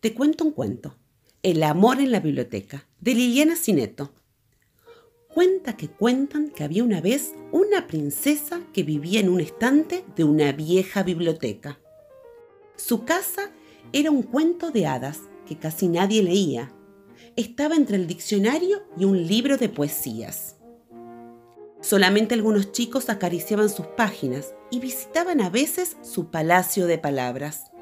te cuento un cuento. El amor en la biblioteca, de Liliana Cineto. Cuenta que cuentan que había una vez una princesa que vivía en un estante de una vieja biblioteca. Su casa era un cuento de hadas que casi nadie leía. Estaba entre el diccionario y un libro de poesías. Solamente algunos chicos acariciaban sus páginas y visitaban a veces su palacio de palabras.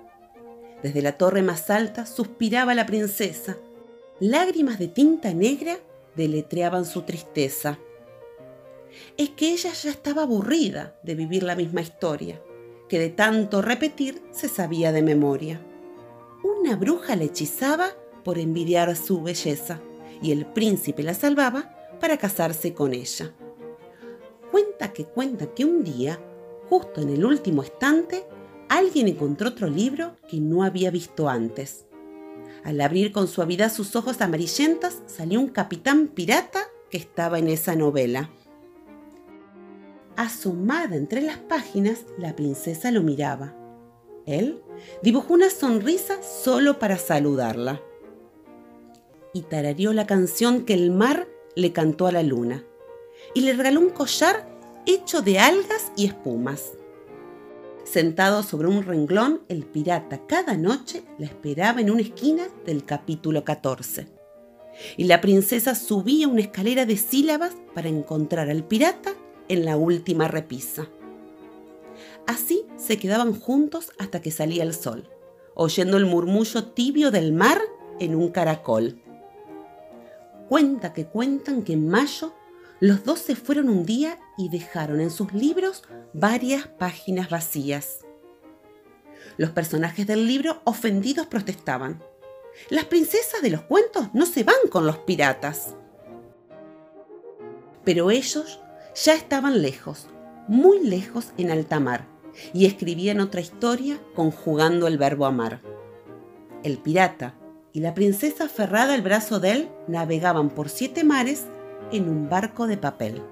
Desde la torre más alta suspiraba la princesa. Lágrimas de tinta negra deletreaban su tristeza. Es que ella ya estaba aburrida de vivir la misma historia, que de tanto repetir se sabía de memoria. Una bruja la hechizaba por envidiar su belleza y el príncipe la salvaba para casarse con ella. Cuenta que cuenta que un día, justo en el último estante, alguien encontró otro libro que no había visto antes. Al abrir con suavidad sus ojos amarillentas, salió un capitán pirata que estaba en esa novela. Asomada entre las páginas, la princesa lo miraba. Él dibujó una sonrisa solo para saludarla. Y tarareó la canción que el mar le cantó a la luna. Y le regaló un collar hecho de algas y espumas. Sentado sobre un renglón, el pirata cada noche la esperaba en una esquina del capítulo 14. Y la princesa subía una escalera de sílabas para encontrar al pirata en la última repisa. Así se quedaban juntos hasta que salía el sol, oyendo el murmullo tibio del mar en un caracol. Cuenta que cuentan que en mayo los dos se fueron un día y dejaron en sus libros varias páginas vacías. Los personajes del libro ofendidos protestaban. Las princesas de los cuentos no se van con los piratas. Pero ellos ya estaban lejos, muy lejos en alta mar, y escribían otra historia conjugando el verbo amar. El pirata y la princesa aferrada al brazo de él navegaban por siete mares en un barco de papel.